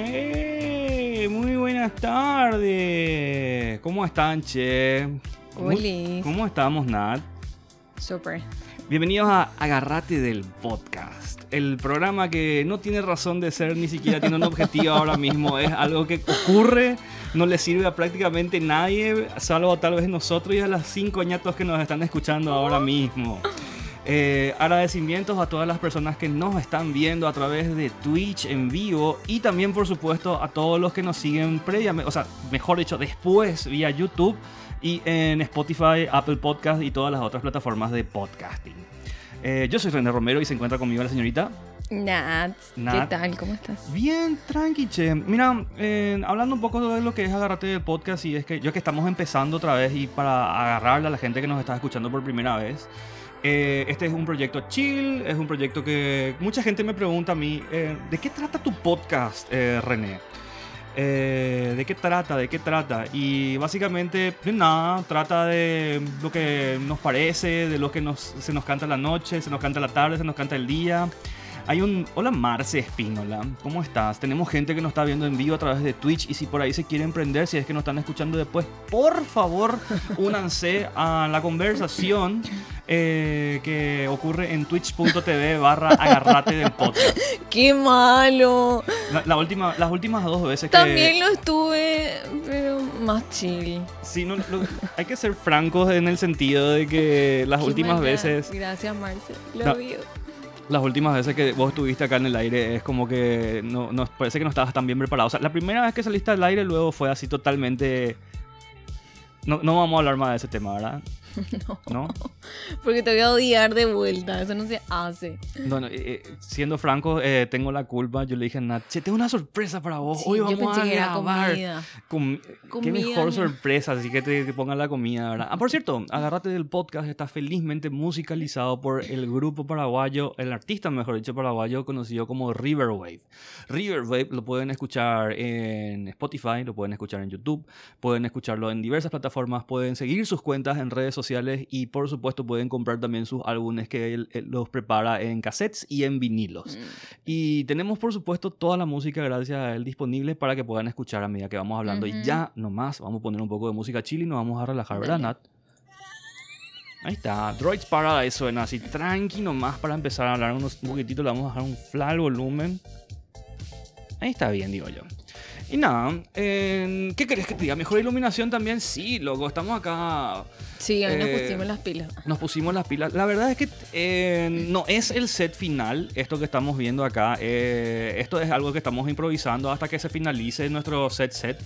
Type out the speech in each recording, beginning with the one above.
¡Eh! Muy buenas tardes. ¿Cómo están, che? ¿Cómo- Oli. ¿Cómo estamos, Nat? Súper. Bienvenidos a Agarrate del Podcast, el programa que no tiene razón de ser, ni siquiera tiene un objetivo ahora mismo, es algo que ocurre, no le sirve a prácticamente nadie, salvo tal vez nosotros y a las cinco añatos que nos están escuchando ahora mismo. Eh, agradecimientos a todas las personas que nos están viendo a través de Twitch en vivo y también por supuesto a todos los que nos siguen previamente, o sea, mejor dicho, después vía YouTube y en Spotify, Apple Podcast y todas las otras plataformas de podcasting. Eh, yo soy René Romero y se encuentra conmigo la señorita. Nat, Nat. ¿qué tal? ¿Cómo estás? Bien, tranqui, che. Mira, eh, hablando un poco de lo que es agarrarte del podcast y es que yo que estamos empezando otra vez y para agarrarle a la gente que nos está escuchando por primera vez, eh, este es un proyecto chill, es un proyecto que mucha gente me pregunta a mí, eh, ¿de qué trata tu podcast, eh, René? ¿De qué trata? ¿De qué trata? Y básicamente, de nada, trata de lo que nos parece, de lo que nos, se nos canta la noche, se nos canta la tarde, se nos canta el día. Hay un... Hola Marce Espínola, ¿cómo estás? Tenemos gente que nos está viendo en vivo a través de Twitch y si por ahí se quieren prender, si es que nos están escuchando después, por favor, únanse a la conversación eh, que ocurre en twitch.tv barra agarrate del podcast. ¡Qué malo! La, la última, las últimas dos veces que... También lo estuve, pero más chill. Sí, no, lo- hay que ser francos en el sentido de que las Qué últimas veces, Gracias, Marce. Lo No. Las últimas veces que vos estuviste acá en el aire es como que no, no- parece que no estabas tan bien preparado. O sea, la primera vez que saliste al aire luego fue así totalmente... No, no vamos a hablar más de ese tema, ¿verdad? No. Porque te voy a odiar de vuelta. Eso no se hace. No, no, eh, eh, siendo franco, eh, tengo la culpa. Yo le dije a Nat, che, tengo una sorpresa para vos. Sí, Hoy vamos a grabar. comida. Com- Qué Comida, mejor ¿no? sorpresa, así que te, te pongan la comida, ¿verdad? Ah, por cierto, Agárrate del podcast está felizmente musicalizado por el grupo paraguayo, el artista, mejor dicho, paraguayo, conocido como Riverwave. Riverwave lo pueden escuchar en Spotify, lo pueden escuchar en YouTube, pueden escucharlo en diversas plataformas, pueden seguir sus cuentas en redes sociales y por supuesto pueden comprar también sus álbumes que él, él los prepara en cassettes y en vinilos. Y tenemos, por supuesto, toda la música gracias a él disponible para que puedan escuchar a medida que vamos hablando. Y ya nomás vamos a poner un poco de música chile y nos vamos a relajar, ¿verdad. Nat? Ahí está, Droids Paradise suena así, tranqui nomás para empezar a hablar unos, un poquitito, le vamos a dejar un flat volumen. Ahí está bien, digo yo. Y nada, eh, ¿qué querés que te diga? ¿Mejor iluminación también? Sí, loco, estamos acá Sí, nos Eh, pusimos las pilas. nos pusimos las pilas. La verdad es que eh, no es el set final, esto que estamos viendo acá. eh, esto es algo que estamos improvisando hasta que se finalice nuestro set set.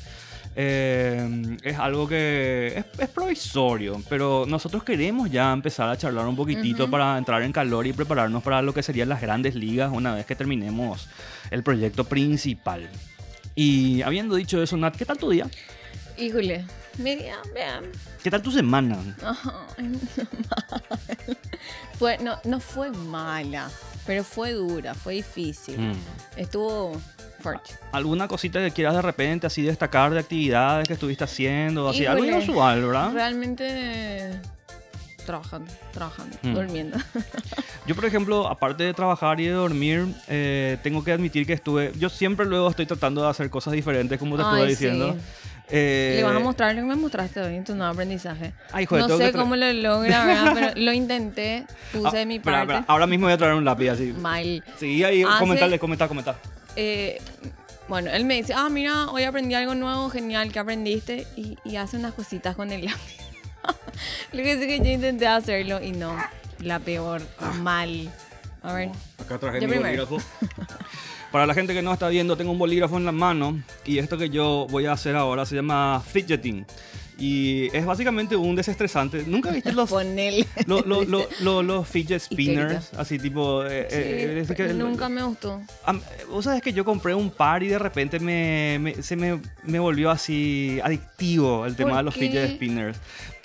Eh, es algo que es, es provisorio, pero nosotros queremos ya empezar a charlar un poquitito para entrar en calor y prepararnos para lo que serían las grandes ligas una vez que terminemos el proyecto principal. Y habiendo dicho eso, Nat, ¿qué tal tu día? Híjole. Mira, vean. ¿Qué tal tu semana? Ay, mal. Fue, no, no fue mala, pero fue dura, fue difícil. Mm. Estuvo fuerte. ¿Alguna cosita que quieras de repente así destacar de actividades que estuviste haciendo? Así, algo inusual, ¿verdad? Realmente trabajando, trabajando, Mm. durmiendo. Yo, por ejemplo, aparte de trabajar y de dormir, eh, tengo que admitir que estuve... Yo siempre luego estoy tratando de hacer cosas diferentes, como te estuve Ay, diciendo. sí. Eh, Le vas a mostrar lo que me mostraste hoy en tu nuevo aprendizaje. Ay, joder, no que sé cómo lo logra, ¿verdad? Pero lo intenté, puse ah, de mi parte. ahora mismo voy a traer un lápiz así. Mal. Sí, ahí, Hace- comentarle, comentar, comentar. Eh, bueno, él me dice, ah, mira, hoy aprendí algo nuevo, genial, ¿qué aprendiste? Y, y hace unas cositas con el lápiz. Lo que sí que yo intenté hacerlo y no, la peor, mal. A ver, Acá traje Yo mi primero. bolígrafo. Para la gente que no está viendo, tengo un bolígrafo en la mano y esto que yo voy a hacer ahora se llama fidgeting. Y es básicamente un desestresante. ¿Nunca viste los, ponele. lo- lo- lo- lo- los fidget spinners? Así tipo... eh, Sí, eh, es que- nunca me gustó. Vos sabés que yo compré un par y de repente me, me- se me, me volvió así adictivo el tema ¿Por de los qué? fidget spinners.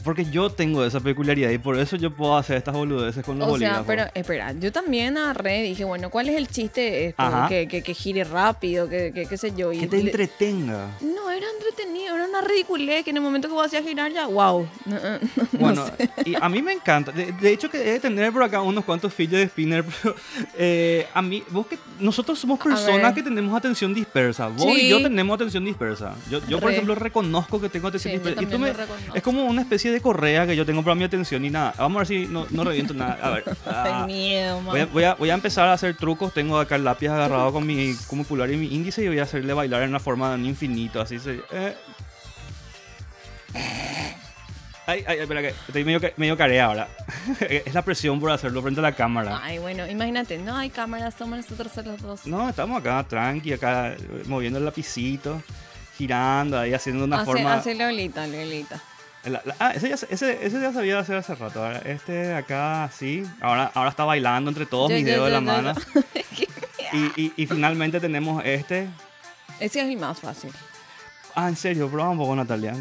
Porque yo tengo esa peculiaridad y por eso yo puedo hacer estas boludeces con los O sea, bolígrafos. pero espera, yo también agarré, dije, bueno, ¿cuál es el chiste de esto? Que, que, que gire rápido, que, que qué sé yo. Y Que te entretenga. No, era entretenido, era una ridiculez que en el momento que vos hacías girar ya, wow. No, no, no Bueno, sé. y a mí me encanta. De, de hecho, que debe tener por acá unos cuantos fidget spinner. Pero, eh, a mí, vos que, nosotros somos personas que tenemos atención dispersa. Vos y Sí. yo tenemos atención dispersa. Yo, yo por ejemplo, reconozco que tengo atención Sí, yo dispersa. Y tú también me- es como una especie de correa que yo tengo para mi atención y nada. Vamos a ver si no, no reviento nada. A ver. ah, miedo, Voy a, voy, a, voy a empezar a hacer trucos. Tengo acá el lápiz agarrado con mi como pulgar y mi índice y voy a hacerle bailar en una forma de un infinito. Así se. eh. Ay, ay, espera que estoy medio, medio carea ahora. es la presión por hacerlo frente a la cámara. Ay, bueno, imagínate, no hay cámaras, somos nosotros los dos. No, estamos acá tranqui, acá eh, moviendo el lapicito, girando ahí, haciendo una hace, forma. hace Lolita, Lolita. La- la- ah, ese ya, se- ese, ese ya sabía hacer hace rato. Ahora, Este de acá, sí. Ahora, ahora está bailando entre todos Yo, mis yo, dedos de yo, la yo, mano. Y, y, y finalmente tenemos este. Ese es el más fácil. Ah, en serio, probá un poco, Natalia.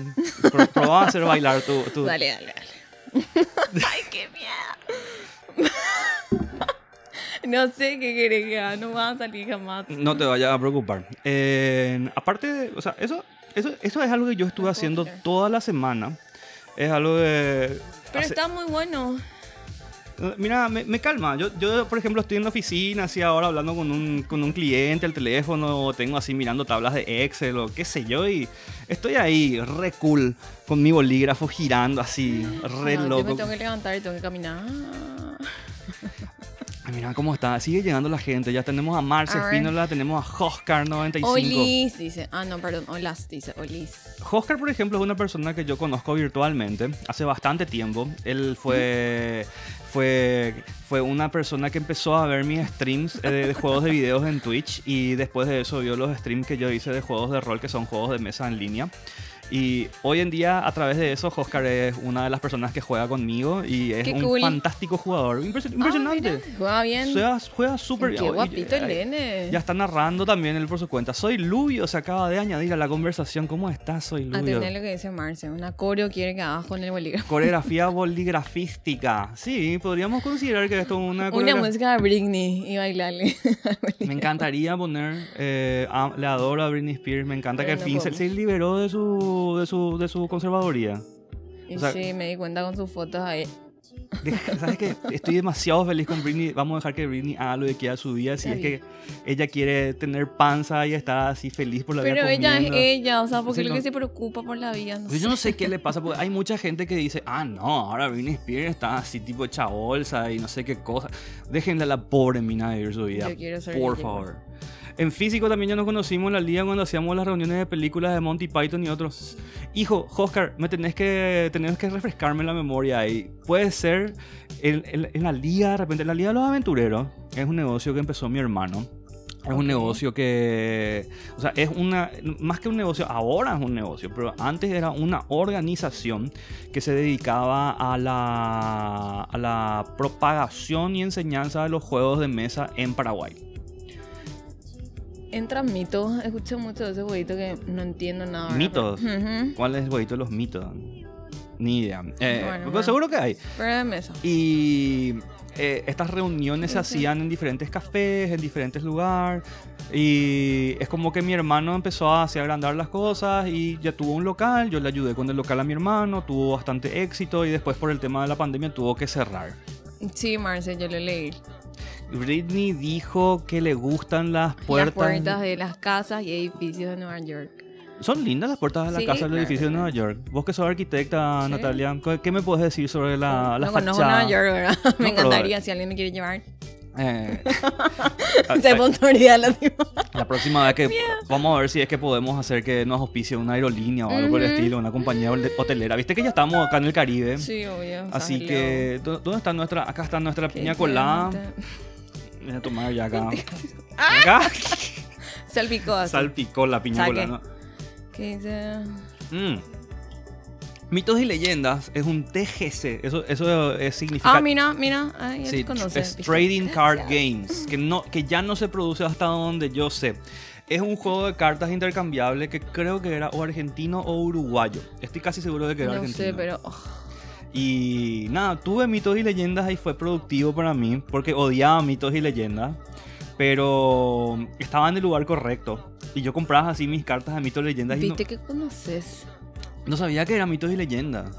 Pro- probá a hacer bailar tu. tu- Dale, dale, dale. Ay, qué miedo. no sé qué querés que haga, no va a salir jamás. No te vayas a preocupar. Eh, aparte, de, o sea, eso, eso, eso es algo que yo estuve haciendo toda la semana. Es algo de. Pero hace- está muy bueno. Mira, me, me calma. Yo, yo, por ejemplo, estoy en la oficina, así ahora hablando con un, con un cliente al teléfono, o tengo así mirando tablas de Excel o qué sé yo, y estoy ahí, re cool, con mi bolígrafo girando así, re No, Yo loco. me tengo que levantar y tengo que caminar. Mira cómo está, sigue llegando la gente. Ya tenemos a Marce A ver. Espínola, tenemos a Oscar95. Olis, dice. Ah, no, perdón. Olas, dice. Olis. Oscar, por ejemplo, es una persona que yo conozco virtualmente hace bastante tiempo. Él fue, fue, fue una persona que empezó a ver mis streams eh, de, juegos de videos en Twitch y después de eso vio los streams que yo hice de juegos de rol, que son juegos de mesa en línea. Y hoy en día, a través de eso, Oscar es una de las personas que juega conmigo y es Qué un cool. fantástico jugador. Impresi- impresionante. Ah, mira, juega bien. Juega, juega súper Qué bien. guapito el nene. Ya está narrando también él por su cuenta. Soy Lubio, se acaba de añadir a la conversación. ¿Cómo estás? Soy Lubio. Atender lo que dice Marce. Una coreo quiere que hagas con el bolígrafo. Coreografía boligrafística. Sí, podríamos considerar que esto es una Una música de Britney y bailarle. Me encantaría poner. eh, a- le adoro a Britney Spears. Me encanta Pero que al no fin se, se liberó de su, de su, de su conservaduría. Y O sea- sí, me di cuenta con sus fotos ahí. ¿Sabes qué? Estoy demasiado feliz con Britney. Vamos a dejar que Britney haga lo que quiera su vida. Si es que ella quiere tener panza y está así feliz por la vida. Pero ella es ella, o sea, porque lo no. que se preocupa por la vida. No Pues yo no sé qué le pasa, porque hay mucha gente que dice, ah, no, ahora Britney Spears está así tipo hecha bolsa y no sé qué cosa. Déjenle a la pobre mina vivir su vida. Yo quiero ser Por ella, favor. En físico también ya nos conocimos en la liga cuando hacíamos las reuniones de películas de Monty Python y otros. Hijo, Oscar, me tenés que, tenés que refrescarme la memoria ahí. Puede ser en, en- en la liga, de repente, en la liga de los aventureros, es un negocio que empezó mi hermano. Es un negocio que, o sea, es una, más que un negocio, ahora es un negocio, pero antes era una organización que se dedicaba a la, a la propagación y enseñanza de los juegos de mesa en Paraguay. Entran mitos. Escuché mucho de ese jueguito que no entiendo nada. ¿Mitos? Pero. ¿Cuál es el jueguito de los mitos? Ni idea. Eh, Bueno, pero bueno. seguro que hay. Pero de mesa. Y eh, estas reuniones se hacían en diferentes cafés, en diferentes lugares. Y es como que mi hermano empezó a hacer agrandar las cosas y ya tuvo un local. Yo le ayudé con el local a mi hermano, tuvo bastante éxito y después por el tema de la pandemia tuvo que cerrar. Sí, Marce, yo lo leí. Britney dijo que le gustan las puertas. Las puertas de las casas y edificios de Nueva York. Son lindas las puertas de la Sí, casa del claro. edificio de Nueva York. Vos que sos arquitecta, Sí. Natalia, ¿qué- ¿qué me puedes decir sobre la, la no conozco? Nueva York, ¿verdad? Me pero- encantaría si alguien me quiere llevar. Eh, Se autoridad la tipo. la próxima vez que vamos a ver si es que podemos hacer que nos auspicie una aerolínea o algo por el estilo, una compañía hotelera. Viste que ya estamos acá en el Caribe. Sí, obvio. Así que, ¿dó- ¿dónde está nuestra? Acá está nuestra piña colada. excelente. Voy a tomar ya acá. ¡Ah! Acá Salpicó así. salpicó la colada. ¿no? ¿Qué dice? Mm. Mitos y leyendas es un TGC. Eso, eso es, significa Ah, mira, mira. Ay, Sí, conoce. es ¿viste? Trading Card. Games, que, no, que ya no se produce hasta donde yo sé. Es un juego de cartas intercambiable que creo que era o argentino o uruguayo. Estoy casi seguro de que era No argentino. sé, pero. oh, Y nada, tuve mitos y leyendas y fue productivo para mí porque odiaba mitos y leyendas. Pero estaba en el lugar correcto. Y yo compraba así mis cartas de mitos y leyendas. y no- Viste que conoces. No sabía que era mitos y leyendas.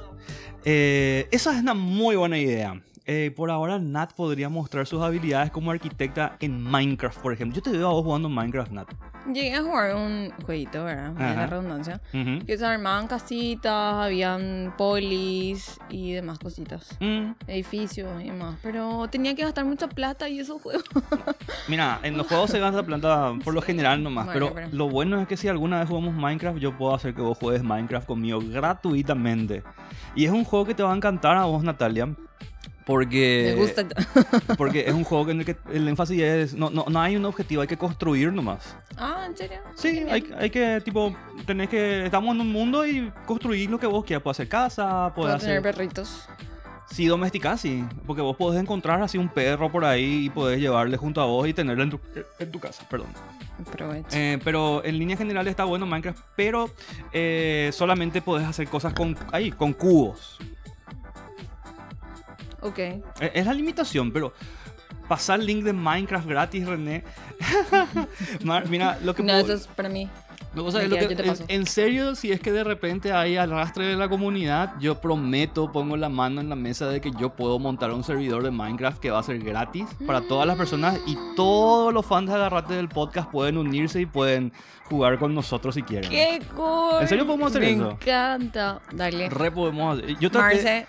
Eh, esa es una muy buena idea. Eh, por ahora, Nat podría mostrar sus habilidades como arquitecta en Minecraft, por ejemplo. Yo te veo a vos jugando Minecraft, Nat. Llegué a jugar un jueguito, ¿verdad? La redundancia. Que se armaban casitas, habían polis y demás cositas. Mm, Edificios y demás. Pero tenía que gastar mucha plata y esos juegos. Mira, en los juegos se gasta plata por lo general nomás, Bueno, pero, pero- lo bueno es que si alguna vez jugamos Minecraft, yo puedo hacer que vos juegues Minecraft conmigo gratuitamente. Y es un juego que te va a encantar a vos, Natalia. Porque, Me gusta. porque es un juego en el que el énfasis es, no, no, no hay un objetivo, hay que construir nomás. ah, ¿en serio? Sí, hay, hay que, tipo, tenés que, estamos en un mundo y construir lo que vos quieras. Puedes hacer casa, puedes Puedo tener hacer... perritos. Sí, domesticar, sí. Porque vos podés encontrar así un perro por ahí y podés llevarle junto a vos y tenerlo en tu, en tu casa, perdón. Aprovecho. Eh, pero en líneas generales está bueno Minecraft, pero eh, solamente podés hacer cosas con, ahí, con cubos. Ok. Eh, Es la limitación, pero pasar link de Minecraft gratis, René. Mira, lo que No, puedo- eso es para mí. O sea, lo que- en, serio, si es que de repente hay arrastre de la comunidad, yo prometo, pongo la mano en la mesa de que yo puedo montar un servidor de Minecraft que va a ser gratis para todas las personas y todos los fans de Agarrate del podcast pueden unirse y pueden jugar con nosotros si quieren. ¡Qué cool! ¿En serio podemos hacer Me eso? encanta. Dale. Re podemos hacer- Yo traté, Marce,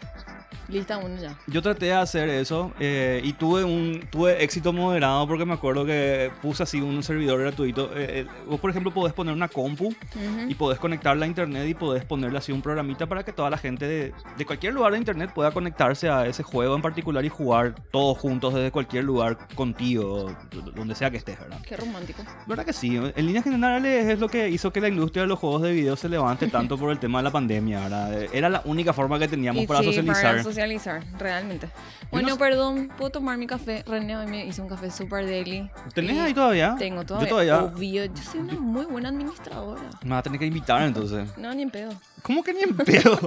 lista uno ya. yo traté de hacer eso eh, y tuve un tuve éxito moderado porque me acuerdo que puse así un servidor gratuito. Eh, eh, vos, por ejemplo, podés poner una compu Ujú. y podés conectarla a internet y podés ponerle así un programita para que toda la gente de, de cualquier lugar de internet pueda conectarse a ese juego en particular y jugar todos juntos desde cualquier lugar contigo, donde sea que estés, ¿verdad? Qué romántico. ¿Verdad que sí? En líneas generales es lo que hizo que la industria de los juegos de video se levante tanto por el tema de la pandemia, ¿verdad? Era la única forma que teníamos para sí, socializar. Para socializar, realmente. Bueno, no- perdón, ¿puedo tomar mi café? René hoy me hizo un café super deli. ¿Tenés ahí todavía? Tengo todavía. Yo todavía. Obvio, yo soy una muy buena administradora. Me vas a tener que invitar entonces. No, ni en pedo. ¿Cómo que ni en pedo?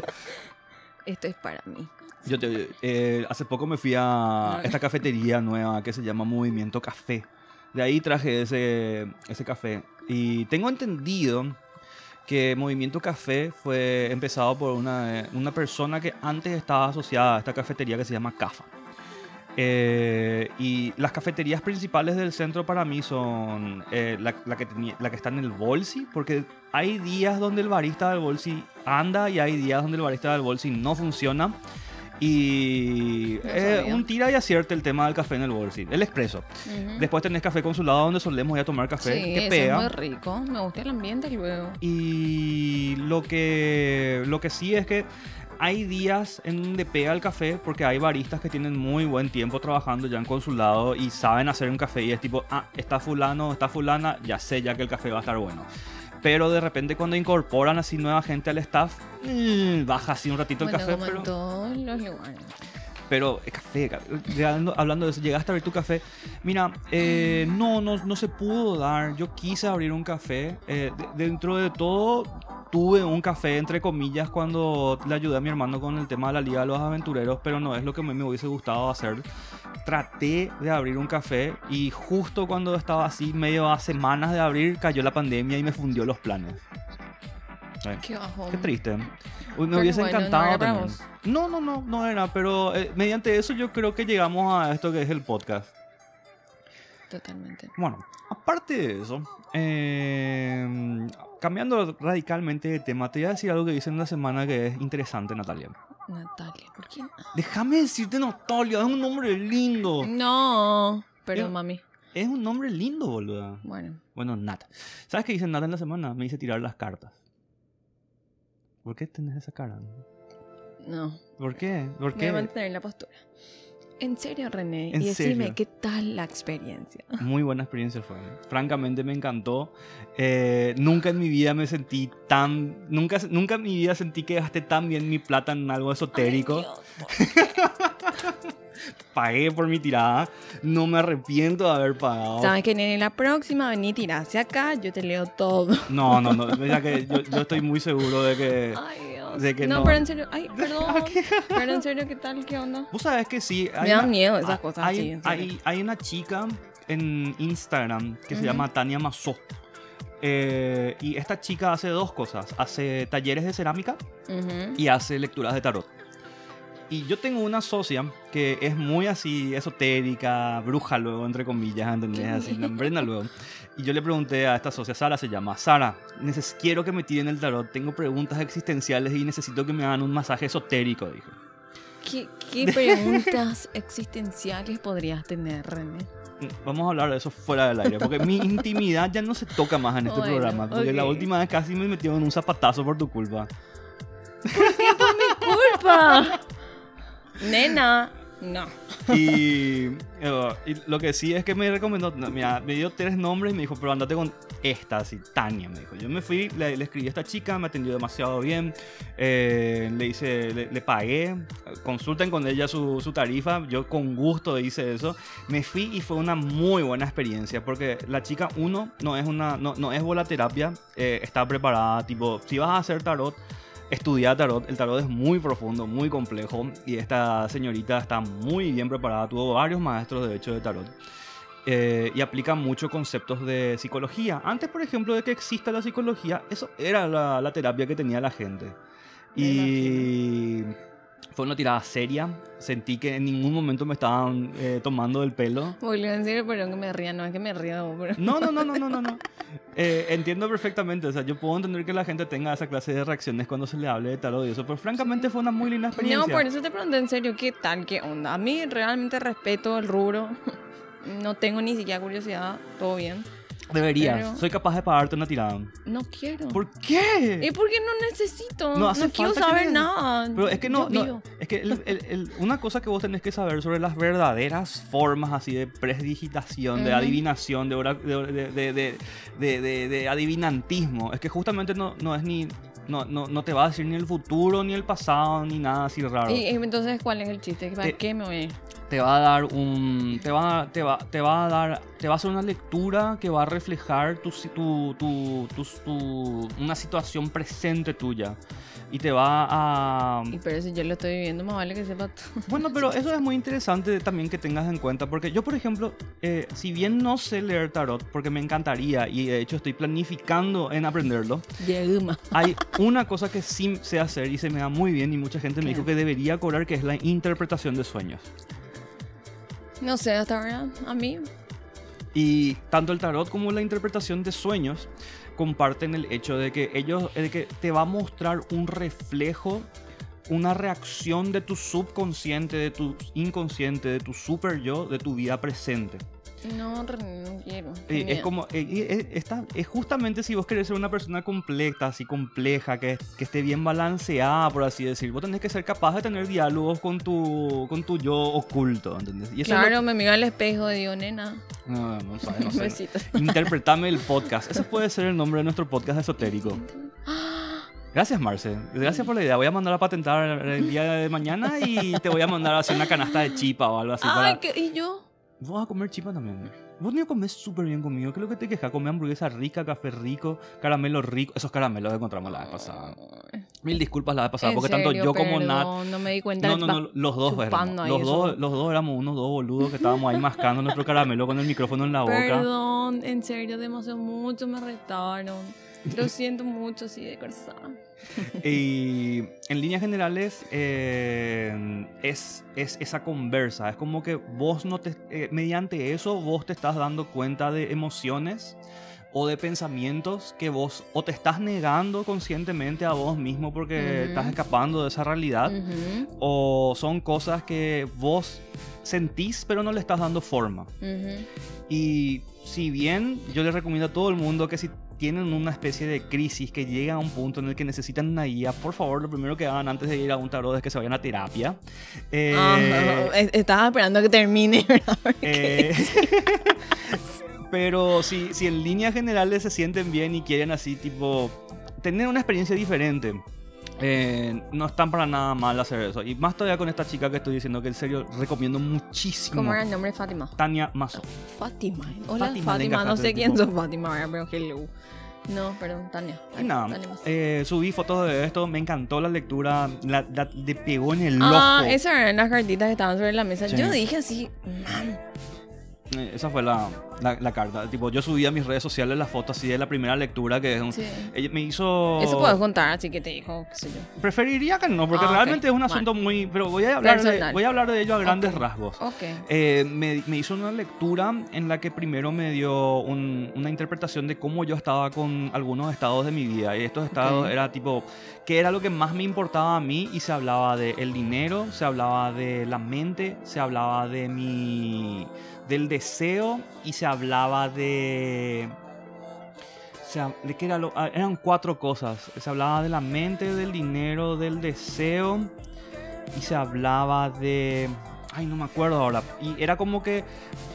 Esto es para mí. Yo te- eh, hace poco me fui a esta cafetería nueva que se llama Movimiento Café. De ahí traje ese, ese café. Y tengo entendido que Movimiento Café fue empezado por una, una persona que antes estaba asociada a esta cafetería que se llama Cafa. Eh, y las cafeterías principales del centro para mí son eh, la, la que tenía- la que está en el Bolsi, porque hay días donde el barista del Bolsi anda y hay días donde el barista del Bolsi no funciona. Y No sabía. un tira y acierta el tema del café en el Bolsi, el expreso. Ujú. Después tenés café consulado donde solemos ir a tomar café, sí, que pega. es muy rico. Me gusta el ambiente luego. Y lo que, lo que sí es que hay días en donde pega el café porque hay baristas que tienen muy buen tiempo trabajando ya en consulado y saben hacer un café y es tipo, ah, está fulano, está fulana, ya sé ya que el café va a estar bueno. Pero de repente cuando incorporan así nueva gente al staff, mm, baja así un ratito Bueno, el café, como pero... en todos los lugares. Pero eh, café, ca- llegando- hablando de eso, llegaste a abrir tu café. Mira, eh, no, no, no se pudo dar. Yo quise abrir un café. eh, de- dentro de todo, tuve un café, entre comillas, cuando le ayudé a mi hermano con el tema de la Liga de los Aventureros, pero no es lo que a mí me hubiese gustado hacer. Traté de abrir un café y justo cuando estaba así, medio a semanas de abrir, cayó la pandemia y me fundió los planes. Eh, Qué. Qué triste. Me Pero hubiese bueno, no encantado vos. No, no, no, no era, pero eh, mediante eso yo creo que llegamos a esto que es el podcast. Totalmente. Bueno, aparte de eso, eh, cambiando radicalmente de tema, te voy a decir algo que hice en la semana que es interesante, Natalia. Natalia, ¿por qué no? Déjame decirte Natalia, es un nombre lindo. No, pero mami. Es un nombre lindo, boluda. Bueno, Bueno, Nat. ¿Sabes qué hice Nat en la semana? Me hice tirar las cartas. ¿Por qué tenés esa cara? no. ¿Por qué? ¿Por Voy a qué? mantener la postura. En serio, René. ¿En y decime, serio? ¿qué tal la experiencia? Muy buena experiencia fue. Francamente me encantó. Eh, nunca en mi vida me sentí tan... Nunca, nunca en mi vida sentí que gasté tan bien mi plata en algo esotérico. Ay, Dios. Pagué por mi tirada. No me arrepiento de haber pagado. ¿Sabes que nene? La próxima vení, hacia acá, yo te leo todo. No, no, no. Ya que yo, yo estoy muy seguro de que... Ay. De que no, no. pero en serio, ay, perdón. Pero en serio, ¿qué tal? ¿Qué onda? Vos sabés que sí. Me dan miedo esas cosas Hay, así, en serio. hay, hay una chica en Instagram que se llama Tania Mazó. Eh, y esta chica hace dos cosas. Hace talleres de cerámica y hace lecturas de tarot. Y yo tengo una socia que es muy así esotérica, bruja luego, entre comillas, ¿entendés? Así, nombrena luego. Y yo le pregunté a esta socia, Sara se llama, Sara, quiero que me tiren el tarot, tengo preguntas existenciales y necesito que me hagan un masaje esotérico, dijo. ¿Qué, qué preguntas existenciales podrías tener, René? Vamos a hablar de eso fuera del aire, porque mi intimidad ya no se toca más en este Bueno, programa, porque la ok. última vez casi me metió en un zapatazo por tu culpa. ¡Culpa! Nena, no. Y, eh, y lo que sí es que me recomendó, mira, me dio tres nombres y me dijo, pero andate con esta, así, Tania, me dijo. Yo me fui, le, le escribí a esta chica, me atendió demasiado bien, eh, le hice, le, le pagué, consulten con ella su, su tarifa, yo con gusto hice eso. Me fui y fue una muy buena experiencia, porque la chica, uno, no es una, no, no es volaterapia, eh, está preparada, tipo, si vas a hacer tarot, estudiar tarot. El tarot es muy profundo, muy complejo y esta señorita está muy bien preparada. Tuvo varios maestros de hecho de tarot. Eh, y aplica muchos conceptos de psicología. Antes, por ejemplo, de que exista la psicología, eso era la, la terapia que tenía la gente. Me Y fue una tirada seria. Sentí que en ningún momento me estaban eh, tomando el pelo. Boludo, en serio, perdón que me ría, no es que me ría, pero... No, no, no, no, no, no. no. Eh, entiendo perfectamente. O sea, yo puedo entender que la gente tenga esa clase de reacciones cuando se le hable de tarot y eso. Pero francamente fue una muy linda experiencia. No, por eso te pregunté en serio, ¿qué tal? ¿Qué onda? A mí realmente respeto el rubro. No tengo ni siquiera curiosidad, todo bien. Deberías. pero- Soy capaz de pagarte una tirada. No quiero. ¿Por qué? ¿Y por qué no necesito? No No, hace quiero falta que saber me- nada. Pero es que no, no, es que el- el- el- una cosa que vos tenés que saber sobre las verdaderas formas así de presdigitación, de Ujú. adivinación, de, ora- de, de, de- de- de- de- de adivinantismo, es que justamente no, no es ni no, no, no te va a decir ni el futuro, ni el pasado, ni nada así raro. Y, entonces, ¿cuál es el chiste? ¿Para Eh, qué me voy? te va a dar un te va te va te va a dar te va a hacer una lectura que va a reflejar tu, tu, tu, tu- una situación presente tuya y te va a Y pero si yo lo estoy viviendo, más vale que sepa todo. bueno pero eso es muy interesante también que tengas en cuenta porque yo por ejemplo eh, si bien no sé leer tarot porque me encantaría y de hecho estoy planificando en aprenderlo Yeguma. hay una cosa que sí sé hacer y se me da muy bien y mucha gente me ¿Qué? dijo que debería cobrar que es la interpretación de sueños No sé, hasta ahora, a mí. Y tanto el tarot como la interpretación de sueños comparten el hecho de que ellos de que te va a mostrar un reflejo, una reacción de tu subconsciente, de tu inconsciente, de tu super yo, de tu vida presente. No, no quiero. Eh, es como eh, está, es justamente si vos querés ser una persona completa, así compleja, que, que esté bien balanceada, por así decir, vos tenés que ser capaz de tener diálogos con tu, con tu yo oculto, ¿entendés? Y eso Claro, me miro al espejo y digo, nena, no, no, no sé, no sé. besitos. Interpretame el podcast. Ese puede ser el nombre de nuestro podcast esotérico. Gracias, Marce. Gracias por la idea. Voy a mandar a patentar el día de mañana y te voy a mandar a hacer una canasta de chipa o algo así. Ay, para... ¿y yo? Vos vas a comer chipa también. Vos ni comes súper bien conmigo. ¿Qué es lo que te quejas? Come hamburguesa rica, café rico, caramelo rico. Esos caramelos encontramos la vez pasada. Mil disculpas la vez pasada, porque tanto yo como Nat. perdón, No me di cuenta. No, no, no, los dos éramos. Los eso. dos, los dos éramos unos dos boludos que estábamos ahí mascando nuestro caramelo con el micrófono en la boca. Perdón, en serio, demasiado mucho me retaron. Lo siento mucho, así de corazón. Y en líneas generales eh, es, es esa conversa, es como que vos no te, eh, mediante eso vos te estás dando cuenta de emociones o de pensamientos que vos o te estás negando conscientemente a vos mismo porque Ujú. estás escapando de esa realidad Ujú, o son cosas que vos sentís pero no le estás dando forma. ujú. Y si bien yo les recomiendo a todo el mundo que si tienen una especie de crisis que llega a un punto en el que necesitan una guía, por favor, lo primero que hagan antes de ir a un tarot es que se vayan a terapia. Eh, es- estaba esperando que termine, ¿verdad? eh, pero si, si en líneas generales se sienten bien y quieren así, tipo, tener una experiencia diferente. Eh, no están para nada mal hacer eso. Y más todavía con esta chica que estoy diciendo que en serio recomiendo muchísimo. ¿Cómo era el nombre? Fátima. Tania Mazo. Fátima. Hola, Fátima, No sé quién tipo. sos Fátima, pero hello. No, perdón, Tania. Y nada, eh, subí fotos de esto, me encantó la lectura, la, la- le pegó en el ojo. Ah, esas eran las cartitas que estaban sobre la mesa. Sí. Yo dije así, man. Eh, Esa fue la, la, la carta. Tipo, yo subí a mis redes sociales la foto así de la primera lectura que es un- Sí. ella me hizo... Eso puedes contar, así que te dijo, qué sé yo. Preferiría que no, porque Ah, realmente es un Bueno. asunto muy... Pero voy a hablar, de, voy a hablar de ello a grandes rasgos. Ok. Eh, me, me hizo una lectura en la que primero me dio un- una interpretación de cómo yo estaba con algunos estados de mi vida. Y estos estados era tipo, qué era lo que más me importaba a mí y se hablaba de el dinero, se hablaba de la mente, se hablaba de mi del deseo y se hablaba de o sea, ¿de qué era lo? ah, eran cuatro cosas. Se hablaba de la mente, del dinero, del deseo y se hablaba de ay, no me acuerdo ahora. Y era como que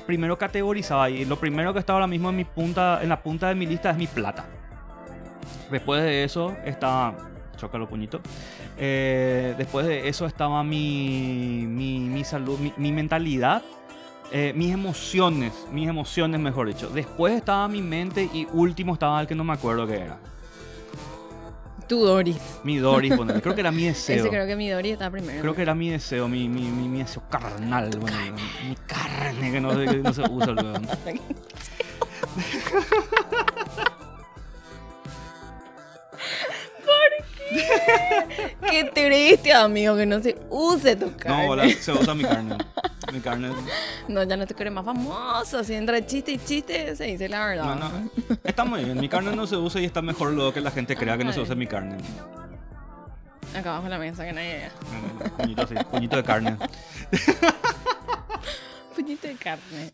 primero categorizaba y lo primero que está ahora mismo en mi punta en la punta de mi lista es mi plata. Después de eso estaba choca los puñitos. Eh, después de eso estaba mi, mi, mi salud, mi, mi mentalidad, eh, mis emociones, mis emociones mejor dicho. Después estaba mi mente y último estaba el que no me acuerdo qué era. Tu Doris. Mi Doris, ponele. creo que era mi deseo. Ese creo que mi Doris está primero. Creo que era mi deseo, mi, mi, mi, mi deseo carnal. bueno, mi carne que no, se- que no se usa luego. Qué triste, amigo, que no se use tu carne. No, hola, se usa mi carne. Mi carne. No, ya no te crees más famoso. Si entre chiste y chiste, se dice la verdad. No, no. Está muy bien. Mi carne no se usa y está mejor luego que la gente crea que no se usa mi carne. Acá abajo la mesa, que nadie vea. No, no, Puñito así, puñito de carne. Puñito de carne.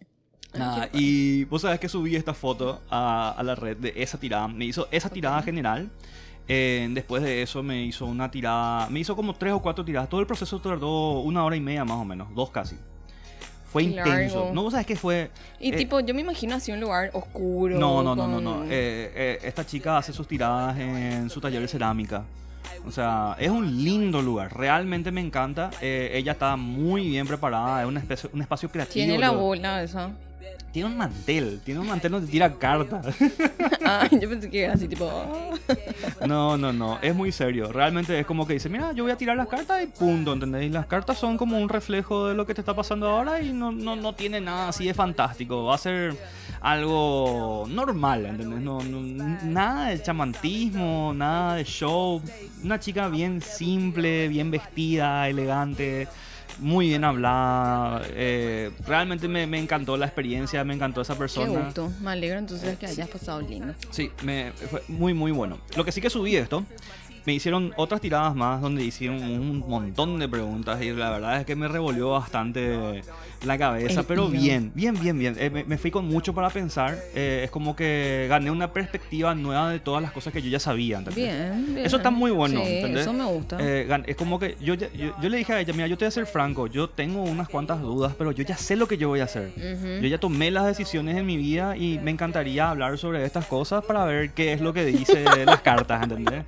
Nada, y vos sabés que subí esta foto a, a la red de esa tirada. Me hizo esa tirada general. Eh, después de eso me hizo una tirada. Me hizo como tres o cuatro tiradas. Todo el proceso tardó una hora y media más o menos. Dos casi. Fue intenso. largo. No, vos sabés que fue. Y eh, tipo, yo me imagino así un lugar oscuro. No, no, no, no, no. Eh, eh, esta chica hace sus tiradas en su taller de cerámica. O sea, es un lindo lugar. Realmente me encanta. Ella está muy bien preparada. Es una especie- un espacio creativo. Tiene la bola esa. Tiene un mantel. Tiene un mantel donde tira cartas. Ah, yo pensé que era así, tipo. ah. No, no, no, es muy serio. Realmente es como que dice, mira, yo voy a tirar las cartas y punto, ¿entendés? Y las cartas son como un reflejo de lo que te está pasando ahora y no, no, no tiene nada así de fantástico. Va a ser algo normal, ¿entendés? No, no- nada de chamantismo, nada de show. Una chica bien simple, bien vestida, elegante. Muy bien hablada. eh, realmente me, me encantó la experiencia, me encantó esa Qué persona. gusto. Me alegro entonces que hayas pasado lindo. Sí, me, fue muy, muy bueno. Lo que sí que subí esto, me hicieron otras tiradas más donde hicieron un montón de preguntas y la verdad es que me revolvió bastante la cabeza, El pero bien, bien, bien, bien. Eh, me, me fui con mucho para pensar. eh, es como que gané una perspectiva nueva de todas las cosas que yo ya sabía. Bien, bien. Eso está muy bueno, Sí, ¿entendés? eso me gusta. Eh, es como que yo, yo, yo le dije a ella, mira, yo te voy a ser franco, yo tengo unas cuantas dudas, pero yo ya sé lo que yo voy a hacer. Yo ya tomé las decisiones en mi vida y me encantaría hablar sobre estas cosas para ver qué es lo que dice las cartas, ¿entendés?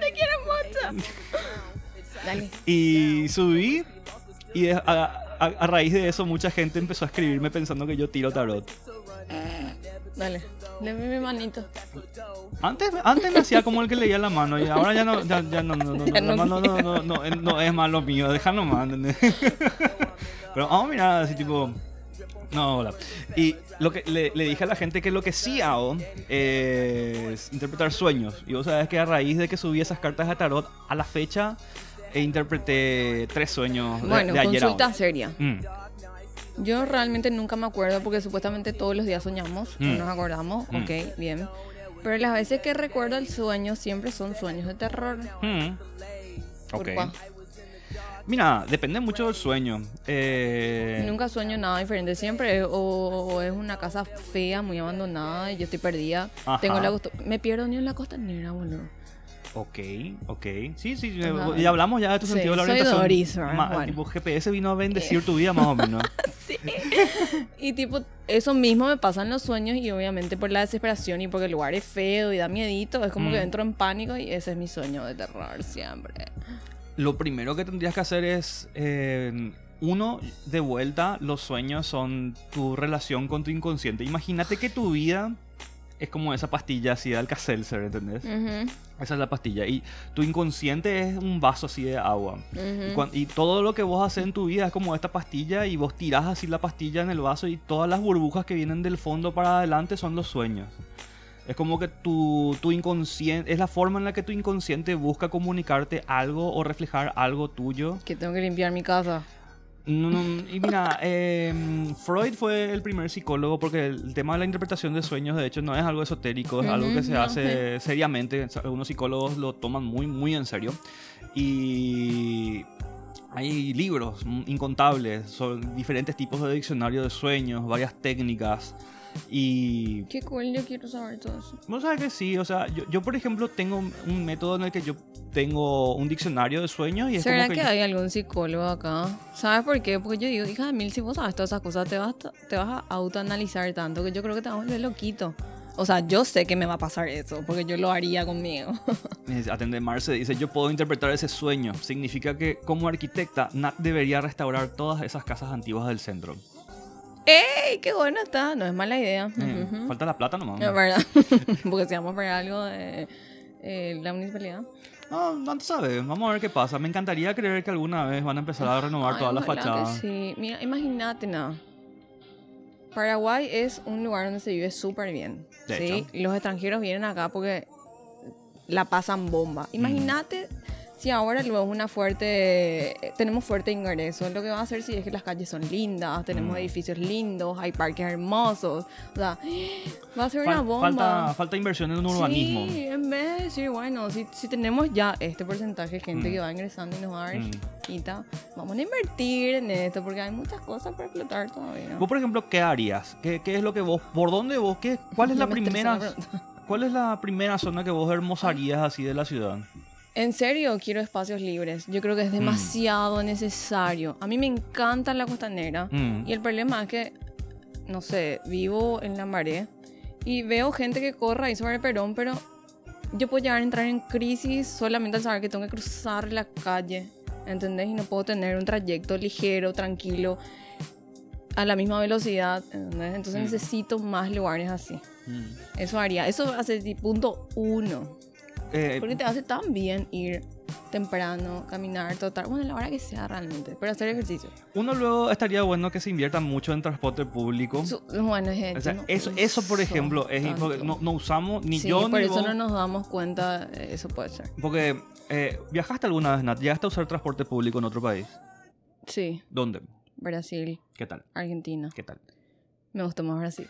Te quiero mucho. Dale. Y subí y a, a- a raíz de eso mucha gente empezó a escribirme pensando que yo tiro tarot. Dale. Deme mi manito. Antes, antes me hacía como el que leía la mano y ahora ya no, ya, ya no, no, no, Ya no mano no, no, no, no es más lo mío, nomás, ¿entendés? Pero vamos a mirar así tipo... No, hola. Y lo que le, le dije a la gente que lo que sí hago es interpretar sueños. Y vos sabés que a raíz de que subí esas cartas de tarot, a la fecha e interpreté tres sueños de, Bueno, de ayer consulta seria. Mm, Yo realmente nunca me acuerdo porque supuestamente todos los días soñamos. Mm. No nos acordamos. Mm. Ok, bien. Pero las veces que recuerdo el sueño siempre son sueños de terror. mm. ¿Por Ok. Mira, depende mucho del sueño. Eh, Nunca sueño nada diferente. Siempre o, o es una casa fea, muy abandonada y yo estoy perdida. Ajá. Tengo la Me pierdo ni en la costanera, boludo. Ok, ok. Sí, sí, Ajá. y hablamos ya de tu Sí, sentido de la soy orientación. Doris, ¿verdad? Ma- Bueno. tipo, GPS vino a bendecir tu vida más o menos. Sí. Y tipo, eso mismo me pasa en los sueños y obviamente por la desesperación y porque el lugar es feo y da miedito, es como que Mm. entro en pánico y ese es mi sueño de terror siempre. Lo primero que tendrías que hacer es, eh, uno, de vuelta, los sueños son tu relación con tu inconsciente. Imagínate que tu vida es como esa pastilla así de Alka-Seltzer, ¿entendés? Esa es la pastilla. Y tu inconsciente es un vaso así de agua. Y, y todo lo que vos haces en tu vida es como esta pastilla y vos tirás así la pastilla en el vaso y todas las burbujas que vienen del fondo para adelante son los sueños. Es como que tu, tu inconsciente, es la forma en la que tu inconsciente busca comunicarte algo o reflejar algo tuyo. Que tengo que limpiar mi casa. No, no, y mira, em, Freud fue el primer psicólogo porque el tema de la interpretación de sueños de hecho no es algo esotérico, es algo que se hace seriamente. Algunos psicólogos lo toman muy, muy en serio. Y hay libros incontables sobre diferentes tipos de diccionario de sueños, varias técnicas. Y Qué cool, yo quiero saber todo eso. Vos sabés que sí, o sea, yo, yo, por ejemplo tengo un método en el que yo tengo un diccionario de sueños y es ¿Será como que, que... yo- hay algún psicólogo acá? ¿Sabes por qué? Porque yo digo, hija de mil, si vos sabes todas esas cosas, te vas, te vas a autoanalizar tanto que yo creo que te vas a volver loquito. O sea, yo sé que me va a pasar eso, porque yo lo haría conmigo. Atende Marce dice, yo puedo interpretar ese sueño. Significa que como arquitecta, Nat debería restaurar todas esas casas antiguas del centro. ¡Ey! ¡Qué bueno está! No es mala idea. Falta la plata nomás. Es verdad. porque si vamos a ver algo de eh, la municipalidad. No, no te sabes, vamos a ver qué pasa. Me encantaría creer que alguna vez van a empezar a renovar Ay, todas las fachadas. Sí, mira, imagínate nada. Paraguay es un lugar donde se vive súper bien. De ¿sí? hecho. Los extranjeros vienen acá porque la pasan bomba. Imagínate si ahora luego una fuerte, tenemos fuerte ingreso. Lo que va a hacer si es que las calles son lindas, tenemos Mm. edificios lindos, hay parques hermosos. O sea, va a ser una bomba. falta, falta inversión en un urbanismo. Sí, en vez de decir, bueno, si, si tenemos ya este porcentaje de gente Mm. que va ingresando y nos va a dar Mm. guita, vamos a invertir en esto porque hay muchas cosas para explotar todavía. Vos, por ejemplo, ¿qué harías? ¿Qué, qué es lo que vos, por dónde vos, qué, cuál es la primera, cuál es la primera zona que vos hermosarías así de la ciudad? En serio, quiero espacios libres. Yo creo que es Mm. demasiado necesario. A mí me encanta la costanera. Mm. Y el problema es que, no sé, vivo en la maré y veo gente que corre ahí sobre el perón, pero yo puedo llegar a entrar en crisis solamente al saber que tengo que cruzar la calle, ¿entendés? Y no puedo tener un trayecto ligero, tranquilo, a la misma velocidad, ¿entendés? Entonces Mm. necesito más lugares así. Mm. Eso haría. Eso hace punto uno. Eh, Porque te hace tan bien ir temprano, caminar, trotar, bueno, la hora que sea realmente, pero hacer ejercicio. Uno luego estaría bueno que se invierta mucho en transporte público. Su- bueno, es O sea, no eso, eso, por ejemplo, es no, no usamos ni Sí, yo por ni eso vos. no nos damos cuenta, eh, eso puede ser. Porque eh, viajaste alguna vez, Nat, llegaste a usar transporte público en otro país. Sí, ¿Dónde? Brasil, ¿Qué tal? Argentina. ¿Qué tal? Me gustó más Brasil.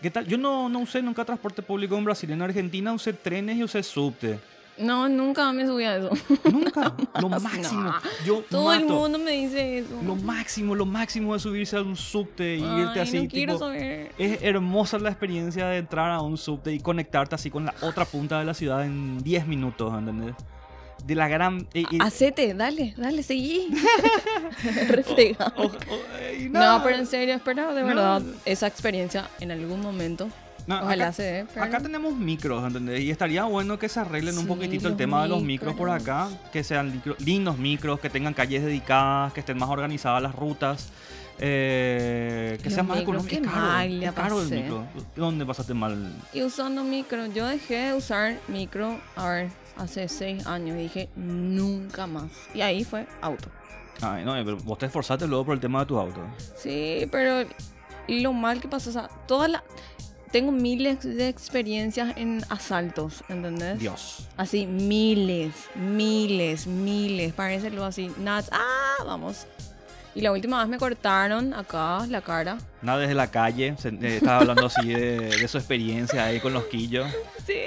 ¿Qué tal? Yo no, no usé nunca transporte público en Brasil. En Argentina usé trenes y usé subte. No, nunca me subí a eso. Nunca. Lo máximo. Yo Todo el mundo me dice eso. Lo máximo, lo máximo de subirse a un subte y Ay, irte así. no quiero tipo, saber. Es hermosa la experiencia de entrar a un subte y conectarte así con la otra punta de la ciudad en 10 minutos, ¿entendés? De la gran... y- Hacete, dale, dale, seguí. Refrega. o- o- y nada. No, pero en serio, espero de No. verdad esa experiencia en algún momento. No, Ojalá acá- se dé. pero- Acá tenemos micros, ¿entendés? Y estaría bueno que se arreglen un Sí, poquitito el tema de los micros por micros. acá, que sean micro- lindos micros, que tengan calles dedicadas, que estén más organizadas las rutas, eh, que Los sean más micros, económicos. qué caro, caro el micro. ¿Dónde pasaste mal? Y usando micro, yo dejé de usar micro, a ver, hace seis años y dije nunca más. Y ahí fue auto. Ay, no, pero vos te esforzaste luego por el tema de tu auto. Sí, pero lo mal que pasó, o sea, toda la... Tengo miles de experiencias en asaltos, ¿entendés? Dios. Así, miles, miles, miles. Parece algo así, nuts. Ah, vamos. Y la última vez me cortaron acá la cara. Nada desde la calle, se- eh, estaba hablando así de, de su experiencia ahí con los quillos Sí.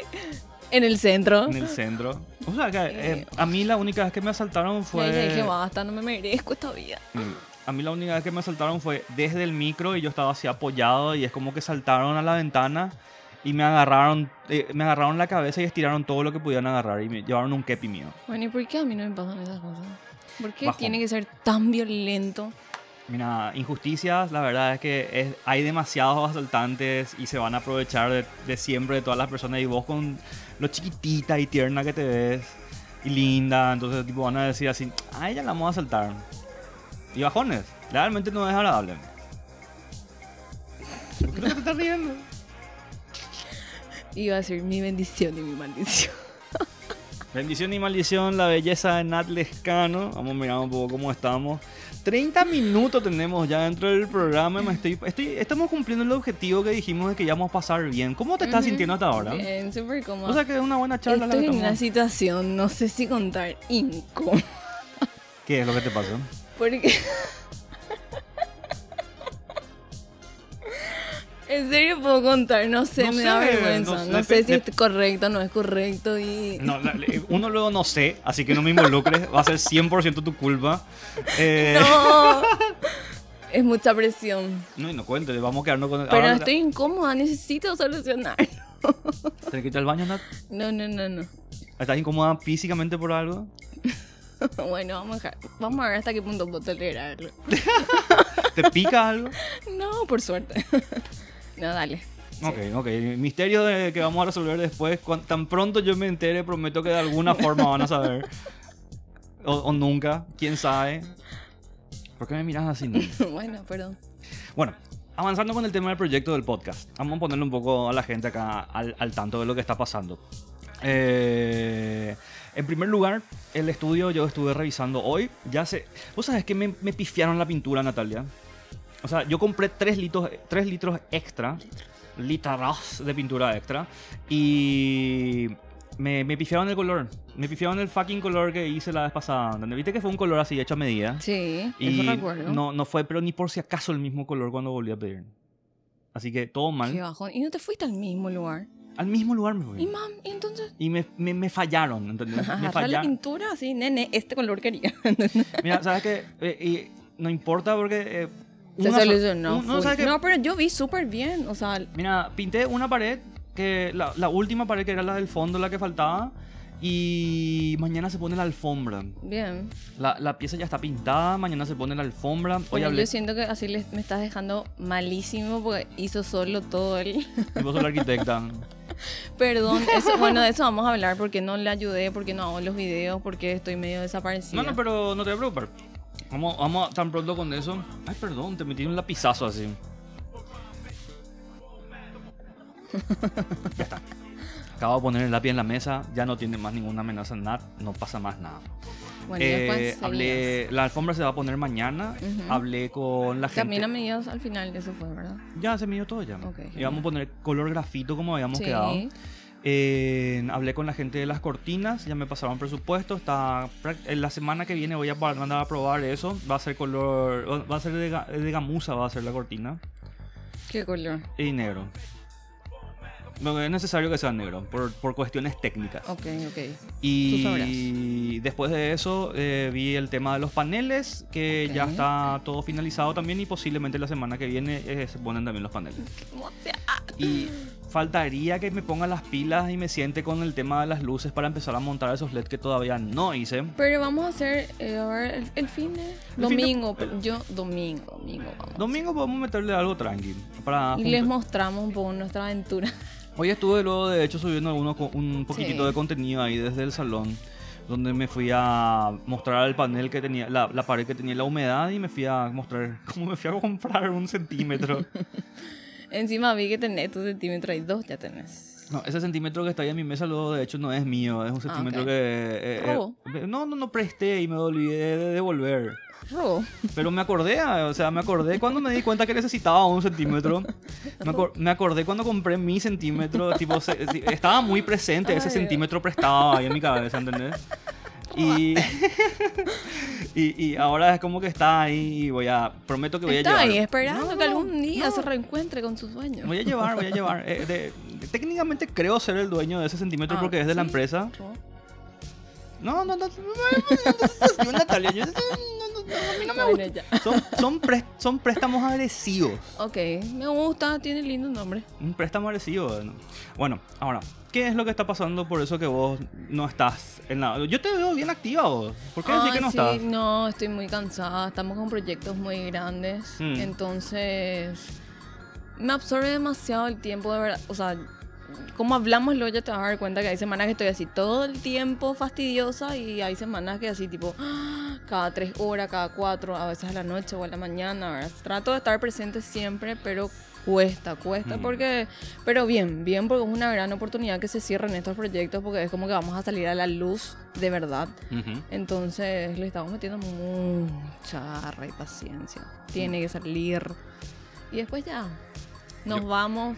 En el centro. en el centro. O sea, que, eh, a mí la única vez que me asaltaron fue... ahí dije, basta, no me merezco esta vida. Mm. A mí la única vez que me saltaron fue desde el micro y yo estaba así apoyado y es como que saltaron a la ventana y me agarraron, eh, me agarraron la cabeza y estiraron todo lo que pudieran agarrar y me llevaron un kepi mío. Bueno, ¿y por qué a mí no me pasan esas cosas? ¿Por qué Bajón. tiene que ser tan violento? Mira, injusticias, la verdad es que es- hay demasiados asaltantes y se van a aprovechar de, de siempre de todas las personas y vos con lo chiquitita y tierna que te ves y linda, entonces tipo van a decir así, a ella la vamos a asaltar. Y bajones, realmente no es agradable. ¿Por qué no te estás riendo? Iba a decir mi bendición y mi maldición. Bendición y maldición, la belleza de Nat Lescano. Vamos a mirar un poco cómo estamos. 30 minutos tenemos ya dentro del programa. Me estoy, estoy- estamos cumpliendo el objetivo que dijimos de que ya vamos a pasar bien. ¿Cómo te estás sintiendo hasta ahora? Bien, súper cómodo. O sea que es una buena charla. la Estoy que en una situación, no sé si contar, incómoda. ¿Qué es lo que te pasa? Porque. En serio puedo contar, no sé, No me da sé, vergüenza. no No, sé, si es correcto o no es correcto y. No, uno luego no sé, así que no me involucres. Va a ser 100% tu culpa. Eh, No. es mucha presión. no, y no cuente, vamos a quedarnos con... Pero ahora- estoy incómoda, necesito solucionar. ¿Te quita el baño, Nat? No, no, no, no. ¿Estás incómoda físicamente por algo? Bueno, vamos a dejar. Vamos a ver hasta qué punto puedo tolerarlo. ¿Te pica algo? No, por suerte. No, dale. Ok, ok. Misterio de que vamos a resolver después. Cuan- tan pronto yo me entere, prometo que de alguna forma van a saber. O, o nunca, quién sabe. ¿Por qué me miras así? no? Bueno, perdón. Bueno, avanzando con el tema del proyecto del podcast. Vamos a ponerle un poco a la gente acá al, al tanto de lo que está pasando. Eh, en primer lugar, el estudio yo estuve revisando hoy. Ya sé. ¿Vos sabés que me, me pifiaron la pintura, Natalia? O sea, yo compré 3 litros, 3 litros extra. Litros de pintura extra. Y. Me, me pifiaron el color. Me pifiaron el fucking color que hice la vez pasada. ¿entendés? Viste que fue un color así hecho a medida. Sí, Y eso recuerdo. no, no fue, pero ni por si acaso el mismo color cuando volví a pedir. Así que todo mal. Qué bajón. Y no te fuiste al mismo lugar. Al mismo lugar me fui. Y mam, ¿y entonces. Y me, me, me fallaron, ¿entendés? Me Agarra la fallaron. pintura así, nene, este color quería. Mira, ¿sabes qué? Eh, y no importa porque... eh, Se solucionó. un- no. ¿sabes? No, pero yo vi súper bien. O sea, Mira, pinté una pared, que la, la última pared que era la del fondo, la que faltaba. Y mañana se pone la alfombra. bien. La, la pieza ya está pintada, mañana se pone la alfombra. Hoy Bueno, hablé... yo siento que así le- me estás dejando malísimo porque hizo solo todo el. Y vos sos la arquitecta. Perdón, eso, bueno, de eso vamos a hablar porque no le ayudé, porque no hago los videos, porque estoy medio desaparecida. No, no, pero no te voy a preocupar. Vamos, vamos tan pronto con eso. Ay, perdón, te metí un lapizazo así. ya está. Acabo de poner el lápiz en la mesa, ya no tiene más ninguna amenaza, nada, no pasa más nada. Bueno, Eh, hablé, la alfombra se va a poner mañana. Hablé con la gente. También a medidas al final, eso fue, ¿verdad? Ya se midió todo ya. Ok, y vamos a poner color grafito como habíamos Sí. quedado. Eh, hablé con la gente de las cortinas, ya me pasaron presupuesto. Está en la semana que viene voy a mandar a probar eso. Va a ser color, va a ser de, de gamuza, va a ser la cortina ¿Qué color? y negro. No es necesario que sea negro por, por cuestiones técnicas. Ok, ok. Y después de eso eh, vi el tema de los paneles, que Ok. ya está todo finalizado también y posiblemente la semana que viene eh, se ponen también los paneles. ¿Cómo se Y faltaría que me ponga las pilas y me siente con el tema de las luces para empezar a montar esos LED que todavía no hice. Pero vamos a hacer, eh, a ver, el, el fin de... fin de- Domingo, yo, domingo, domingo, vamos. Domingo podemos meterle algo tranqui. Para y juntar- les mostramos un poco nuestra aventura. Hoy estuve luego de hecho subiendo algunos co- un poquitito Sí. de contenido ahí desde el salón. Donde me fui a mostrar el panel que tenía, la, la pared que tenía la humedad y me fui a mostrar cómo me fui a comprar un centímetro. Encima vi que tenés tu centímetro y dos ya tenés. No, ese centímetro que está ahí en mi mesa, luego de hecho no es mío, es un centímetro ok. que... eh, eh, no, no, no presté y me olvidé de devolver. Robo. Pero me acordé, ah, o sea, me acordé cuando me di cuenta que necesitaba un centímetro. Me, acor- me acordé cuando compré mi centímetro, tipo, se- estaba muy presente ese centímetro prestado ahí en mi cabeza, ¿entendés? Y, y, y ahora es como que está ahí y voy a, prometo que voy a Está llevar. ahí esperando No, que algún día no. se reencuentre con sus dueños. Voy a llevar, voy a llevar. Eh, de- técnicamente creo ser el dueño de ese centímetro Ah, porque es de la ¿sí? empresa. Robo. No, no, no. no, no, no, Natalia, yo- no, no, no, a mí no me Bueno, gusta. Son, son, pres- son préstamos agresivos. Ok, me gusta, tiene lindo nombre. Un préstamo agresivo. ¿no? Bueno, ahora, ¿qué es lo que está pasando por eso que vos no estás en la... Yo te veo bien activa vos. ¿Por qué decir que no sí, estás? No, estoy muy cansada. Estamos con proyectos muy grandes. Mm. Entonces, me absorbe demasiado el tiempo, de verdad. O sea, como hablamos luego ya te vas a dar cuenta que hay semanas que estoy así todo el tiempo fastidiosa y hay semanas que así tipo cada tres horas, cada cuatro, a veces a la noche o a la mañana, ¿verdad? Trato de estar presente siempre, pero cuesta, cuesta, Mm. porque, pero bien, bien, porque es una gran oportunidad que se cierren estos proyectos, porque es como que vamos a salir a la luz de verdad. Entonces le estamos metiendo mucha garra y paciencia. Tiene que salir. Y después ya, nos Yo- vamos,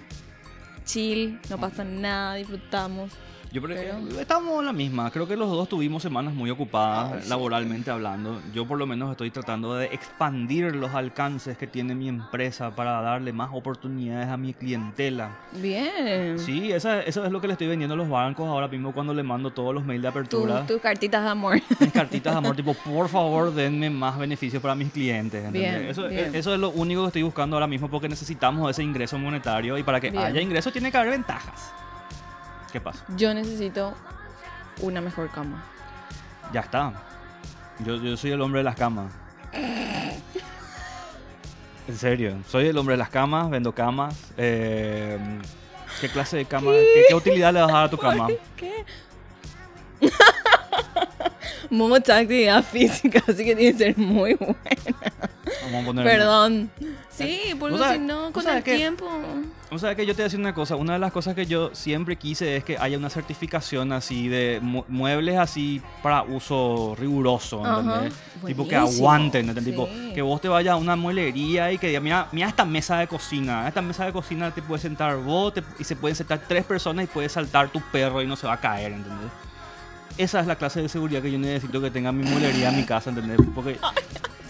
chill, no pasa nada, disfrutamos. Yo Pero- estamos en la misma. Creo que los dos tuvimos semanas muy ocupadas, Ah, sí. laboralmente hablando. Yo por lo menos estoy tratando de expandir los alcances que tiene mi empresa para darle más oportunidades a mi clientela. Bien. Sí, esa- eso es lo que le estoy vendiendo a los bancos ahora mismo cuando le mando todos los mails de Tu- apertura. tus cartitas de amor. Mis cartitas de amor, tipo, por favor, denme más beneficios para mis clientes. Bien, eso, bien. eso es lo único que estoy buscando ahora mismo porque necesitamos ese ingreso monetario y para que Bien. haya ingreso tiene que haber ventajas. ¿Qué pasa? Yo necesito una mejor cama. Ya está. Yo, yo soy el hombre de las camas. En serio, soy el hombre de las camas, vendo camas. eh, ¿Qué clase de cama? ¿Qué, qué utilidad le vas a dar a tu cama? ¿Qué? Momo está actividad física, así que tiene que ser muy buena. Vamos a poner- Perdón. Sí, porque ¿Vos sabés- si no, con el que- tiempo. O sea, que yo te voy a decir una cosa. Una de las cosas que yo siempre quise es que haya una certificación así de mu- muebles así para uso riguroso. ¿entendés? Tipo que aguanten, ¿entendés? Tipo, Sí. que vos te vayas a una mueblería y que diga, mira, mira esta mesa de cocina. Esta mesa de cocina te puedes sentar vos te- y se pueden sentar tres personas y puede saltar tu perro y no se va a caer, ¿entendés? Esa es la clase de seguridad que yo necesito que tenga mi mueblería en mi casa, ¿entendés? Porque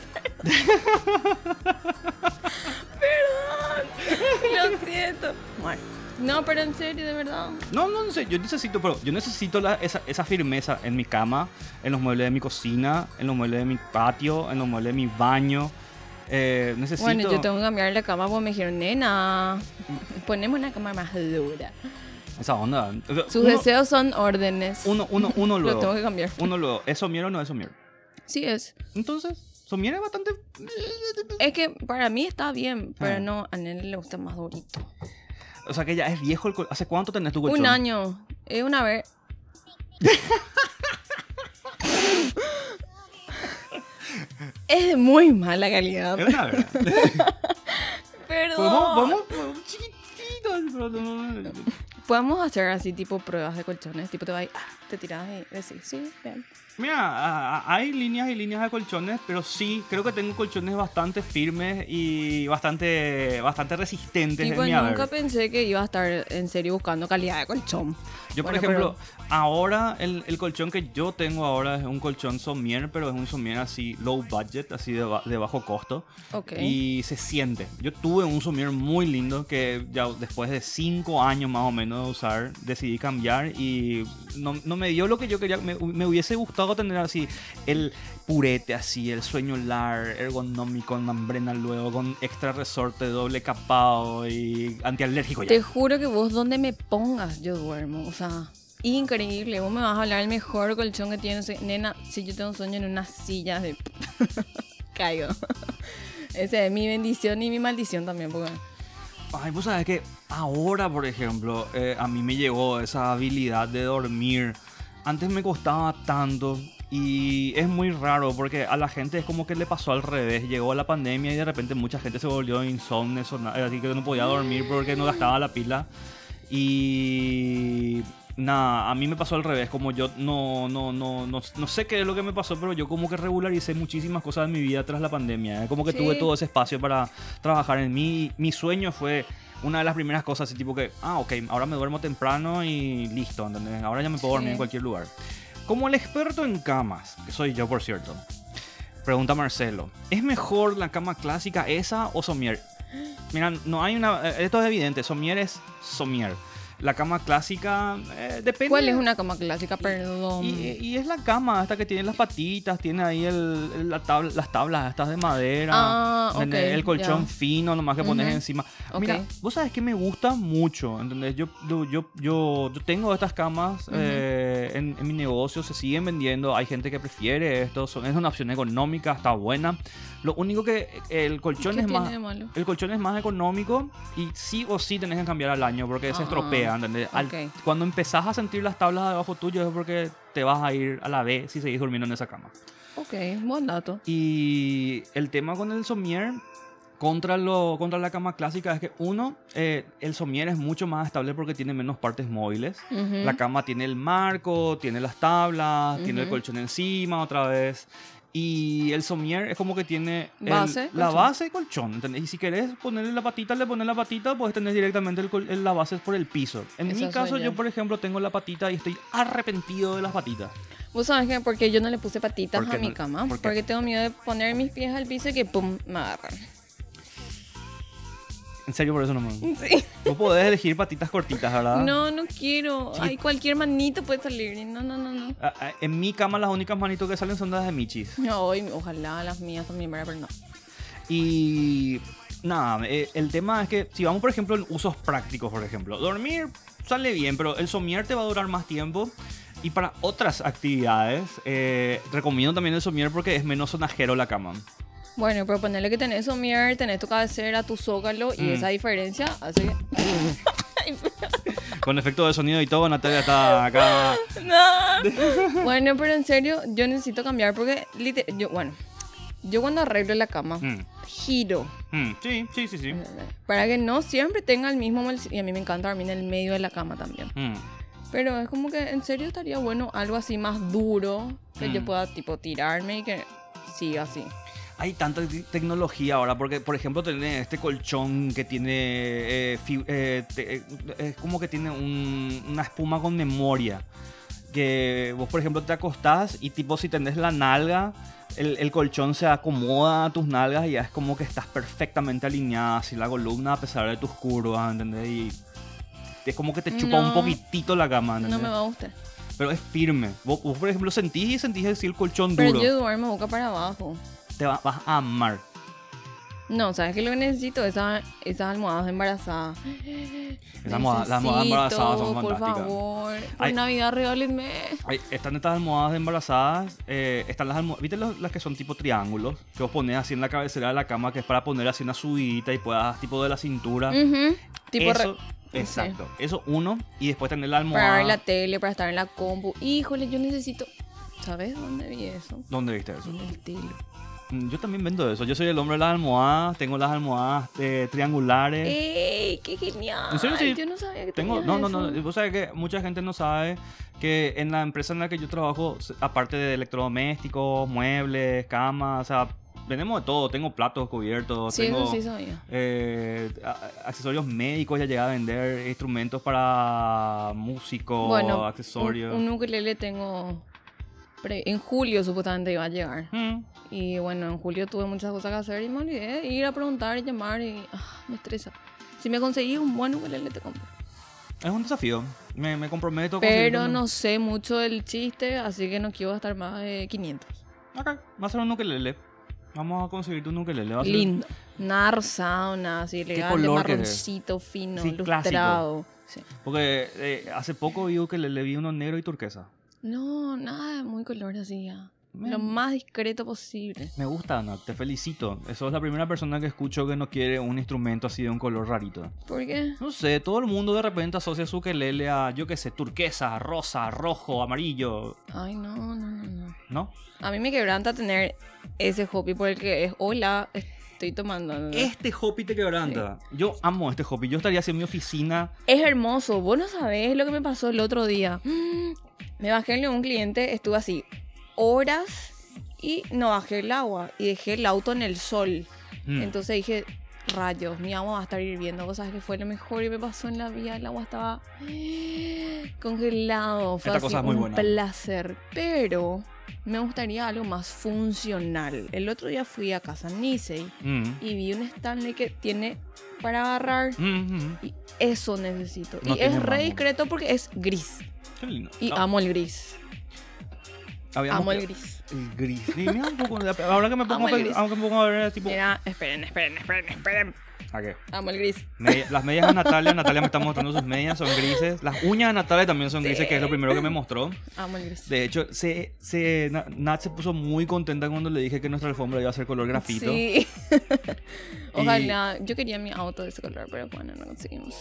Lo siento. Bueno. No, pero en serio, de verdad. No, no, no sé, yo necesito, pero yo necesito la- esa, esa firmeza en mi cama, en los muebles de mi cocina, en los muebles de mi patio, en los muebles de mi baño. Eh, necesito... Bueno, yo tengo que cambiar la cama porque me dijeron, nena, ponemos una cama más dura. Esa onda. Sus uno, deseos son órdenes. Uno, uno, uno Lo luego. tengo que cambiar. Uno luego. ¿Es somier o no es somier? Sí es. Entonces, somier es bastante... Es que para mí está bien, pero Ah. no, a Nene le gusta más durito. O sea, que ya es viejo el... ¿Hace cuánto tenés tu colchón? Un año. Es una vez. es de muy mala calidad. Es una verdad. Perdón. Podemos, podemos, podemos- chiquitito, Podemos hacer así tipo pruebas de colchones. Tipo te vas y ah, te tiras y decís, sí, bien. Mira, hay líneas y líneas de colchones, pero sí, creo que tengo colchones bastante firmes y bastante, bastante resistentes Tipo, en mi haber. nunca pensé que iba a estar en serio buscando calidad de colchón. Yo, por Bueno, ejemplo, ahora el, el colchón que yo tengo ahora es un colchón somier, pero es un somier así low budget, así de, ba- de bajo costo. Ok. Y se siente. Yo tuve un somier muy lindo que ya después de cinco años más o menos de usar, decidí cambiar y no, no me dio lo que yo quería. Me, me hubiese gustado tener así el purete así, el sueño lar, ergonómico, con membrana luego, con extra resorte, doble capado y antialérgico ya. Te juro que vos donde me pongas yo duermo. O sea, increíble. Vos me vas a hablar el mejor colchón que tienes. Nena, si yo tengo sueño en una silla de... Caigo. Esa es mi bendición y mi maldición también. Porque... Ay, vos sabes que ahora, por ejemplo, eh, a mí me llegó esa habilidad de dormir. Antes me costaba tanto y es muy raro porque a la gente es como que le pasó al revés. Llegó la pandemia y de repente mucha gente se volvió insomne, así que no podía dormir porque no gastaba la pila. Y nada, a mí me pasó al revés, como yo no, no, no, no, no sé qué es lo que me pasó, pero yo como que regularicé muchísimas cosas en mi vida tras la pandemia. ¿eh? Como que Sí. tuve todo ese espacio para trabajar en mí. Mi sueño fue una de las primeras cosas, así tipo que, ah, ok, ahora me duermo temprano y listo, ¿entendés? Ahora ya me puedo dormir Sí. en cualquier lugar. Como el experto en camas, que soy yo por cierto, pregunta Marcelo, ¿es mejor la cama clásica esa o somier? Mira, no hay una... eh, Esto es evidente, somier es somier. La cama clásica eh, depende... ¿Cuál es una cama clásica? Perdón. Y, y es la cama esta que tiene las patitas, tiene ahí el, la tabla- las tablas estas de madera, Ah, el colchón ya. fino nomás que pones encima. Mira, vos sabes que me gusta mucho, ¿entendés? Yo, yo, yo, yo, yo tengo estas camas eh, en, en mi negocio, se siguen vendiendo, hay gente que prefiere esto, son, es una opción económica, está buena. Lo único que el colchón ¿Qué es más... El colchón es más económico y sí o sí tenés que cambiar al año porque se Ah, estropea, ¿entendés? Al- ok. cuando empezás a sentir las tablas debajo tuyo es porque te vas a ir a la B si seguís durmiendo en esa cama. Ok, buen dato. Y el tema con el somier, contra, lo, contra la cama clásica es que uno, eh, el somier es mucho más estable porque tiene menos partes móviles. Ujú. La cama tiene el marco, tiene las tablas, tiene el colchón encima otra vez. Y el somier es como que tiene el- la base y colchón. ¿entendés? Y si querés ponerle la patita, le pones la patita, puedes tener directamente el col- la base por el piso. En Esa mi caso, yo. yo por ejemplo tengo la patita y estoy arrepentido de las patitas. Vos sabés que porque yo no le puse patitas ¿Por qué a mi no? cama. Porque tengo miedo de poner mis pies al piso y que pum, me agarran. En serio, por eso no me... Sí. Vos podés elegir patitas cortitas, ¿verdad? No, no quiero. Ay, cualquier manito puede salir. No, no, no, no. Ah, ah, En mi cama las únicas manitos que salen son las de Michis. Ay, ojalá las mías también, ¿verdad? pero no. Y nada, eh, el tema es que si vamos por ejemplo en usos prácticos, por ejemplo, dormir sale bien, pero el somier te va a durar más tiempo. Y para otras actividades, eh, recomiendo también el somier porque es menos sonajero la cama. Bueno, pero ponerle que tenés somier, tenés tu cabecera, tu zócalo y Mm. esa diferencia hace que... Con efecto de sonido y todo, Natalia está acá. no. bueno, pero en serio, yo necesito cambiar porque, yo, bueno, yo cuando arreglo la cama, Mm, giro. mm, sí, sí, sí, sí. Para que no siempre tenga el mismo... mal- Y a mí me encanta dormir en el medio de la cama también. Mm. Pero es como que en serio estaría bueno algo así más duro que yo pueda tipo tirarme y que siga así. Hay tanta te- tecnología ahora, porque por ejemplo tenés este colchón que tiene, eh, eh, te- eh, es como que tiene un- una espuma con memoria. Que vos por ejemplo te acostás y tipo si tenés la nalga, el, el colchón se acomoda a tus nalgas y ya es como que estás perfectamente alineada así la columna a pesar de tus curvas, ¿entendés? Y es como que te chupa un No. poquitito la cama, No ¿entendés? me va a gustar. Pero es firme. Vos, vos, por ejemplo sentís y sentís así el colchón Pero duro. yo duermo boca para abajo. Te va- vas a amar. No, ¿sabes qué? Lo que necesito Esa- esas almohadas embarazadas. Esas almohadas- las almohadas embarazadas son Por fantásticas. favor, por Ay. Navidad regálenme. Hay- están estas almohadas embarazadas, eh, están las almohadas, ¿viste los- las que son tipo triángulos? Que vos pones así en la cabecera de la cama, que es para poner así una subidita y puedas tipo de la cintura. Tipo eso, exacto. Eso uno, y después tener la para almohada. ver la tele, para estar en la compu. Híjole, yo necesito. ¿Sabes dónde vi eso? ¿Dónde viste eso? En el telo. Mm, Yo también vendo eso. Yo soy el hombre de las almohadas, tengo las almohadas eh, triangulares. ¡Ey! ¡Qué genial! ¿En serio? Sí. Yo no sabía que Tengo, no, no, no. eso. Vos sabés que mucha gente no sabe que en la empresa en la que yo trabajo, aparte de electrodomésticos, muebles, camas, o sea, vendemos de todo. Tengo platos cubiertos, Sí, tengo sí sabía. eh, accesorios médicos, ya llegué a vender instrumentos para músicos, Bueno, accesorios. Un, un ukelele tengo. En julio supuestamente iba a llegar. Mm, Y bueno, en julio tuve muchas cosas que hacer y me olvidé de ir a preguntar y llamar y ah, me estresa. Si me conseguí un buen ukelele te compro. Es un desafío. Me, me comprometo Pero conseguir no sé mucho del chiste, así que no quiero gastar más de 500. Ok, va a ser un ukelele. Vamos a conseguirte un ukelele. va a ser- Lindo. Nada rosado, nada así elegante, marroncito, fino, Sí, lustrado. Sí. Porque eh, hace poco vi que le vi uno negro y turquesa. No, nada muy color así ya. Lo más discreto posible. Me gusta, Ana, te felicito. Eso es la primera persona que escucho que no quiere un instrumento así de un color rarito. ¿Por qué? No sé, todo el mundo de repente asocia su ukelele a, yo qué sé, turquesa, rosa, rojo, amarillo, Ay, no, no, no, no. ¿no? A mí me quebranta tener ese hobby por el que es, hola, estoy tomando. Este hobby te quebranta. Yo amo este hobby. Yo estaría así en mi oficina. Es hermoso. Vos no sabés lo que me pasó el otro día. Mm, Me bajé en un cliente, estuve así horas y no bajé el agua y dejé el auto en el sol. Mm. Entonces dije, rayos, mi agua va a estar hirviendo. Vos sabés que fue lo mejor que me pasó en la vida. El agua estaba congelado. Fue así es muy un buena. placer. Pero me gustaría algo más funcional. El otro día fui a casa Nisei Mm. y vi un Stanley que tiene para agarrar. Mm, mm. Y eso necesito. No y es re discreto porque es gris. Qué lindo. Y Ah, amo el gris. Amo el gris. El gris. Mira un poco. Ahora que me pongo, a el pe- gris. ahora que me pongo a ver, tipo. Mira, esperen, esperen, esperen, esperen. ¿A qué? Amo el gris. Media- las medias de Natalia, Natalia me está mostrando sus medias, son grises. Las uñas de Natalia también son grises, que es lo primero que me mostró. Amo el gris. De hecho, se, se, Na- Nat se puso muy contenta cuando le dije que nuestra alfombra iba a ser color grafito. Sí. Ojalá. Yo quería mi auto de ese color, pero bueno, no conseguimos.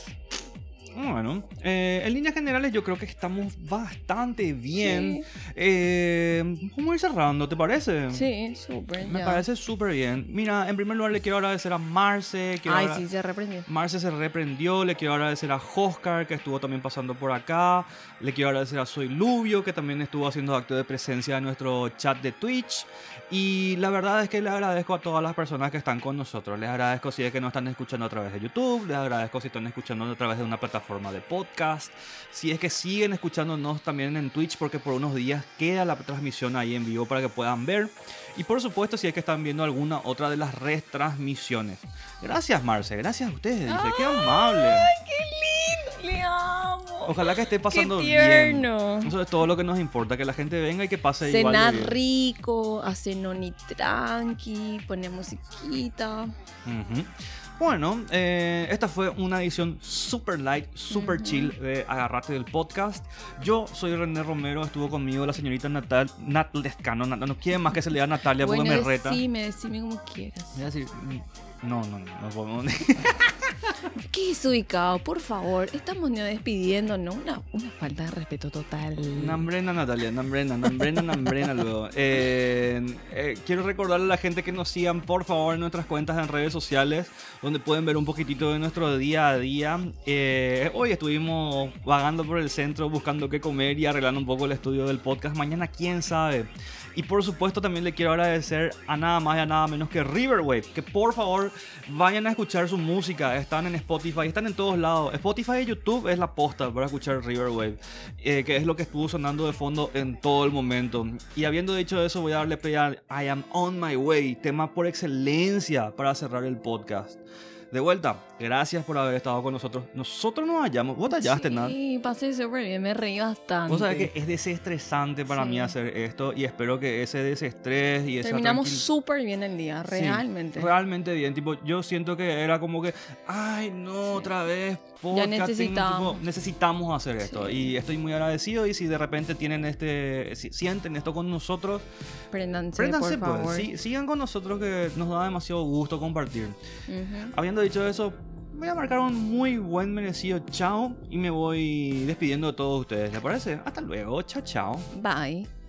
Bueno, eh, en líneas generales yo creo que estamos bastante bien. Eh, vamos a ir cerrando, ¿te parece? Sí, súper. Me ya. parece súper bien. Mira, en primer lugar le quiero agradecer a Marce. quiero Ay, sí, se reprendió. Marce se reprendió, le quiero agradecer a Oscar que estuvo también pasando por acá, le quiero agradecer a Soy Lubio que también estuvo haciendo acto de presencia en nuestro chat de Twitch y la verdad es que le agradezco a todas las personas que están con nosotros, les agradezco si es que nos están escuchando a través de YouTube, les agradezco si están escuchando a través de una plataforma de podcast, si es que siguen escuchándonos también en Twitch porque por unos días queda la transmisión ahí en vivo para que puedan ver y por supuesto si es que están viendo alguna otra de las retransmisiones. Gracias Marce, gracias a ustedes, dice, qué amable. ¡Qué lindo! ¡Le amo! Ojalá que esté pasando ¡Qué bien. tierno! Eso es todo lo que nos importa, que la gente venga y que pase igual. de Cenar bien. rico, hacer noni tranqui, poner musiquita. Ujú. Bueno, eh, esta fue una edición super light, super chill de Agarrate del podcast. Yo soy René Romero, estuvo conmigo la señorita Natal, Nat Lescano. Nat- no quiere más que se le da Natalia bueno, porque me reta. decime, decime como quieras. Voy a decir, no, no, no, no podemos. ¿Qué es ubicado? Por favor, estamos despidiendo, ¿no? Una, una falta de respeto total. Nambrena, Natalia, Nambrena, Nambrena, Nambrena luego. Eh, eh, quiero recordarle a la gente que nos sigan, por favor, en nuestras cuentas en redes sociales, donde pueden ver un poquitito de nuestro día a día. Eh, hoy estuvimos vagando por el centro, buscando qué comer y arreglando un poco el estudio del podcast. Mañana, quién sabe. Y por supuesto, también le quiero agradecer a nada más y a nada menos que Riverwave, que por favor vayan a escuchar su música. Están en Spotify, están en todos lados. Spotify y YouTube es la posta para escuchar Riverwave, eh, que es lo que estuvo sonando de fondo en todo el momento. Y habiendo dicho eso, voy a darle play a I Am On My Way, tema por excelencia para cerrar el podcast. De vuelta, gracias por haber estado con nosotros. Nosotros nos hallamos. Vos te hallaste, Nat. Sí, pasé súper bien, me reí bastante. Vos sabés que es desestresante para Sí. mí hacer esto y espero que ese desestrés y esa Terminamos súper bien el día, Sí, realmente. realmente bien. Tipo, yo siento que era como que, ay, no, otra vez. podcasting", necesitábamos. tipo, necesitamos hacer esto. Sí. Y estoy muy agradecido. Y si de repente tienen este, si sienten esto con nosotros, Préndanse, préndanse, por favor. pues. sí, sigan con nosotros que nos da demasiado gusto compartir. Ujú. Habiendo dicho eso, voy a marcar un muy buen merecido chao y me voy despidiendo de todos ustedes. ¿Les parece? Hasta luego. Chao, chao. Bye.